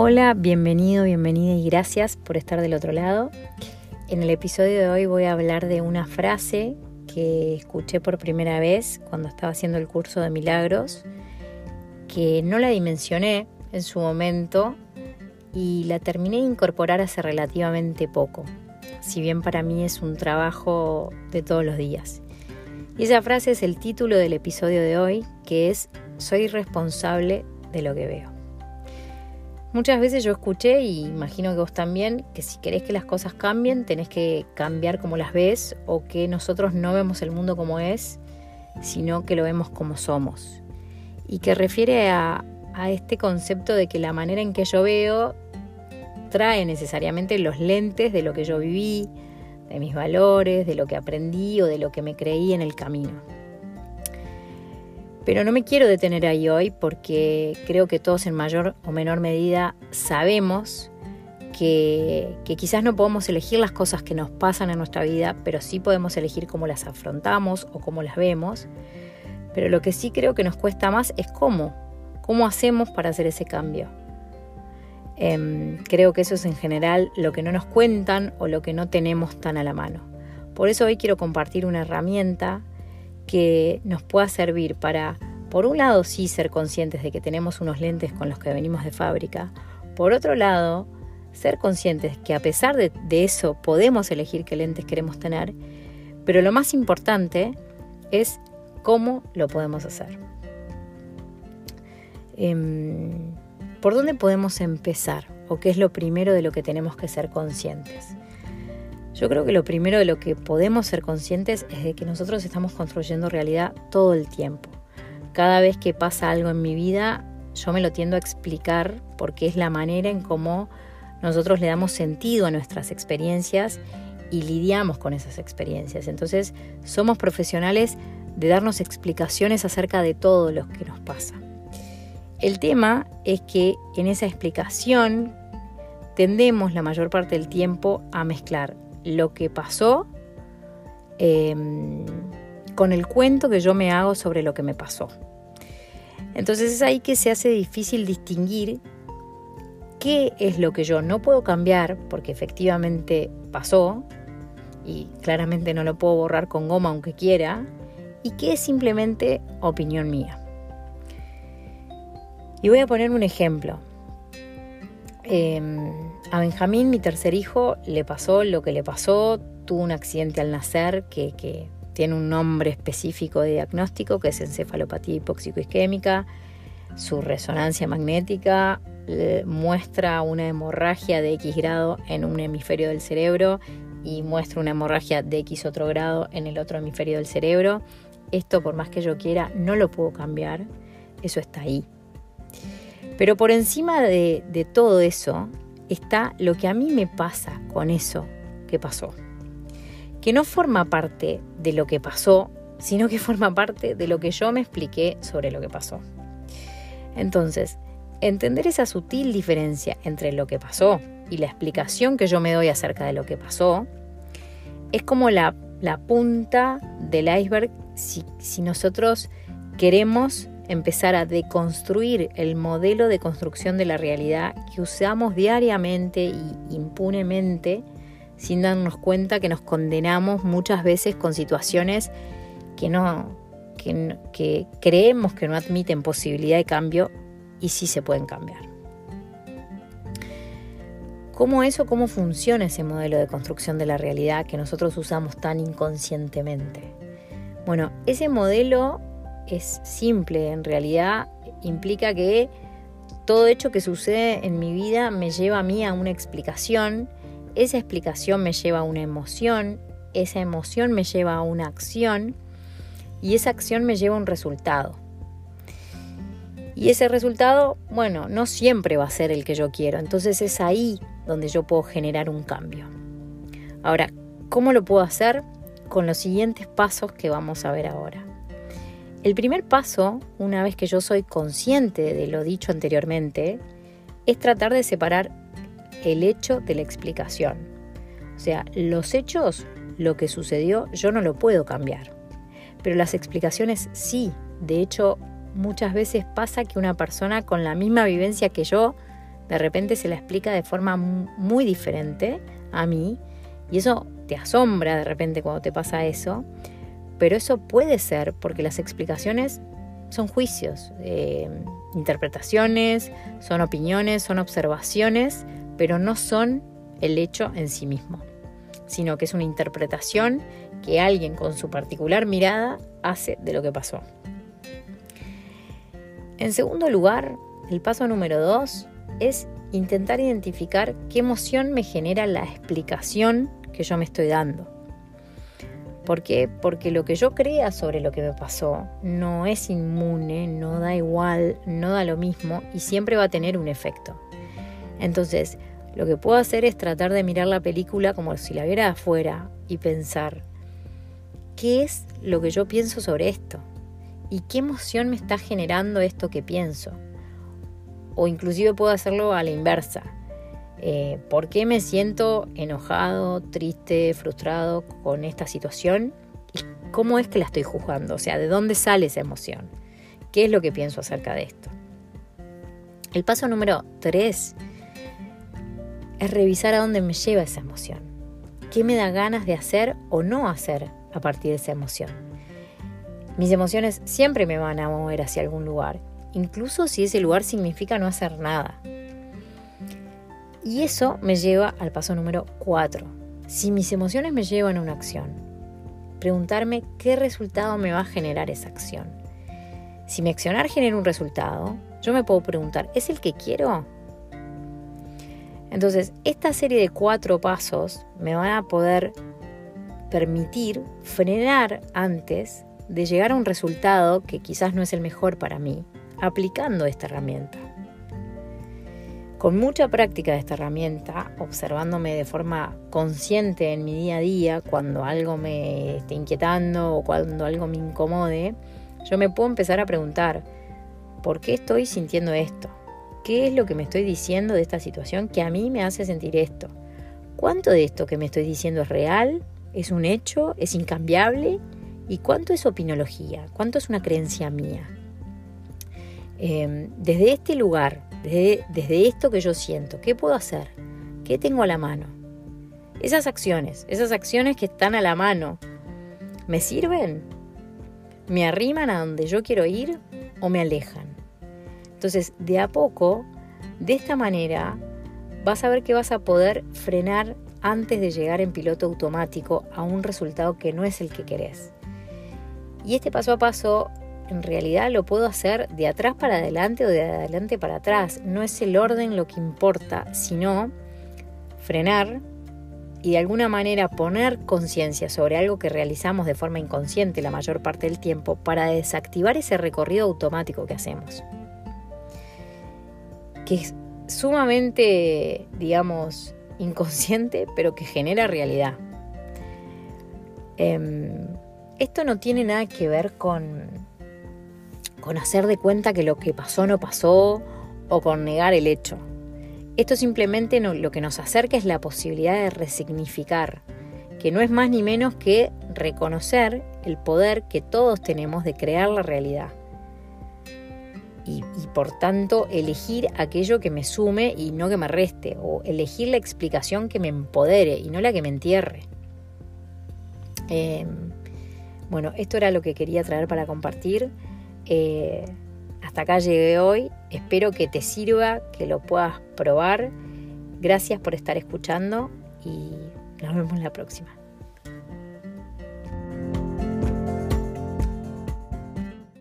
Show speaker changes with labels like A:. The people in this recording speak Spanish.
A: Hola, bienvenido, bienvenida y gracias por estar del otro lado. En el episodio de hoy voy a hablar de una frase que escuché por primera vez cuando estaba haciendo el curso de milagros, que no la dimensioné en su momento y la terminé de incorporar hace relativamente poco, si bien para mí es un trabajo de todos los días. Y esa frase es el título del episodio de hoy, que es Soy responsable de lo que veo. Muchas veces yo escuché, y imagino que vos también, que si querés que las cosas cambien, tenés que cambiar como las ves o que nosotros no vemos el mundo como es, sino que lo vemos como somos. Y que refiere a, a este concepto de que la manera en que yo veo trae necesariamente los lentes de lo que yo viví, de mis valores, de lo que aprendí o de lo que me creí en el camino. Pero no me quiero detener ahí hoy porque creo que todos en mayor o menor medida sabemos que, quizás no podemos elegir las cosas que nos pasan en nuestra vida, pero sí podemos elegir cómo las afrontamos o cómo las vemos. Pero lo que sí creo que nos cuesta más es cómo, cómo hacemos para hacer ese cambio. Em, creo que eso es en general lo que no nos cuentan o lo que no tenemos tan a la mano. Por eso hoy quiero compartir una herramienta que nos pueda servir para, por un lado, sí ser conscientes de que tenemos unos lentes con los que venimos de fábrica, por otro lado, ser conscientes que a pesar de, eso podemos elegir qué lentes queremos tener, pero lo más importante es cómo lo podemos hacer. Em, ¿Por dónde podemos empezar? ¿O qué es lo primero de lo que tenemos que ser conscientes? Yo creo que lo primero de lo que podemos ser conscientes es de que nosotros estamos construyendo realidad todo el tiempo. Cada vez que pasa algo en mi vida, yo me lo tiendo a explicar porque es la manera en cómo nosotros le damos sentido a nuestras experiencias y lidiamos con esas experiencias. Entonces, somos profesionales de darnos explicaciones acerca de todo lo que nos pasa. El tema es que en esa explicación tendemos la mayor parte del tiempo a mezclar lo que pasó em, con el cuento que yo me hago sobre lo que me pasó. Entonces es ahí que se hace difícil distinguir qué es lo que yo no puedo cambiar porque efectivamente pasó y claramente no lo puedo borrar con goma aunque quiera y qué es simplemente opinión mía. Y voy a poner un ejemplo. Em, a Benjamín, mi tercer hijo, le pasó lo que le pasó, tuvo un accidente al nacer que, tiene un nombre específico de diagnóstico, que es encefalopatía hipóxico-isquémica. Su resonancia magnética eh, muestra una hemorragia de X grado en un hemisferio del cerebro y muestra una hemorragia de X otro grado en el otro hemisferio del cerebro. Esto, por más que yo quiera, no lo puedo cambiar. Eso está ahí. Pero por encima de, todo eso está lo que a mí me pasa con eso que pasó. Que no forma parte de lo que pasó, sino que forma parte de lo que yo me expliqué sobre lo que pasó. Entonces, entender esa sutil diferencia entre lo que pasó y la explicación que yo me doy acerca de lo que pasó es como la, punta del iceberg si, si nosotros queremos empezar a deconstruir el modelo de construcción de la realidad que usamos diariamente y impunemente sin darnos cuenta que nos condenamos muchas veces con situaciones que no que, creemos que no admiten posibilidad de cambio y sí se pueden cambiar. ¿Cómo eso, cómo funciona ese modelo de construcción de la realidad que nosotros usamos tan inconscientemente? Bueno, ese modelo es simple, en realidad implica que todo hecho que sucede en mi vida me lleva a mí a una explicación, esa explicación me lleva a una emoción, esa emoción me lleva a una acción y esa acción me lleva a un resultado. Y ese resultado, bueno, no siempre va a ser el que yo quiero, entonces es ahí donde yo puedo generar un cambio. Ahora, ¿cómo lo puedo hacer? Con los siguientes pasos que vamos a ver ahora. El primer paso, una vez que yo soy consciente de lo dicho anteriormente, es tratar de separar el hecho de la explicación. O sea, los hechos, lo que sucedió, yo no lo puedo cambiar. Pero las explicaciones sí. De hecho, muchas veces pasa que una persona con la misma vivencia que yo de repente se la explica de forma muy diferente a mí y eso te asombra de repente cuando te pasa eso, pero eso puede ser porque las explicaciones son juicios, eh, interpretaciones, son opiniones, son observaciones, pero no son el hecho en sí mismo, sino que es una interpretación que alguien con su particular mirada hace de lo que pasó. En segundo lugar, el paso número dos es intentar identificar qué emoción me genera la explicación que yo me estoy dando. ¿Por qué? Porque lo que yo crea sobre lo que me pasó no es inmune, no da igual, no da lo mismo y siempre va a tener un efecto. Entonces, lo que puedo hacer es tratar de mirar la película como si la viera de afuera y pensar, ¿qué es lo que yo pienso sobre esto? ¿Y qué emoción me está generando esto que pienso? O inclusive puedo hacerlo a la inversa. Eh, ¿Por qué me siento enojado, triste, frustrado con esta situación? ¿Y cómo es que la estoy juzgando? O sea, ¿de dónde sale esa emoción? ¿Qué es lo que pienso acerca de esto? El paso número 3 es revisar a dónde me lleva esa emoción. ¿Qué me da ganas de hacer o no hacer a partir de esa emoción? Mis emociones siempre me van a mover hacia algún lugar, incluso si ese lugar significa no hacer nada. Y eso me lleva al paso número 4. Si mis emociones me llevan a una acción, preguntarme qué resultado me va a generar esa acción. Si mi accionar genera un resultado, yo me puedo preguntar, ¿es el que quiero? Entonces, esta serie de cuatro pasos me van a poder permitir frenar antes de llegar a un resultado que quizás no es el mejor para mí, aplicando esta herramienta. Con mucha práctica de esta herramienta, observándome de forma consciente en mi día a día, cuando algo me esté inquietando o cuando algo me incomode, yo me puedo empezar a preguntar, ¿por qué estoy sintiendo esto? ¿Qué es lo que me estoy diciendo de esta situación que a mí me hace sentir esto? ¿Cuánto de esto que me estoy diciendo es real? ¿Es un hecho? ¿Es incambiable? ¿Y cuánto es opinología? ¿Cuánto es una creencia mía? Em, desde este lugar, desde, esto que yo siento, ¿qué puedo hacer? ¿Qué tengo a la mano? Esas acciones, esas acciones que están a la mano, ¿me sirven? ¿Me arriman a donde yo quiero ir o me alejan? Entonces, de a poco, de esta manera, vas a ver que vas a poder frenar antes de llegar en piloto automático a un resultado que no es el que querés. Y este paso a paso en realidad lo puedo hacer de atrás para adelante o de adelante para atrás. No es el orden lo que importa, sino frenar y de alguna manera poner conciencia sobre algo que realizamos de forma inconsciente la mayor parte del tiempo para desactivar ese recorrido automático que hacemos. Que es sumamente, digamos, inconsciente, pero que genera realidad. Em, esto no tiene nada que ver con con hacer de cuenta que lo que pasó no pasó o con negar el hecho. Esto simplemente lo que nos acerca es la posibilidad de resignificar, que no es más ni menos que reconocer el poder que todos tenemos de crear la realidad. Y, por tanto elegir aquello que me sume y no que me reste, o elegir la explicación que me empodere y no la que me entierre. Em, bueno, esto era lo que quería traer para compartir. Eh, hasta acá llegué hoy. Espero que te sirva, que lo puedas probar. Gracias por estar escuchando y nos vemos la próxima.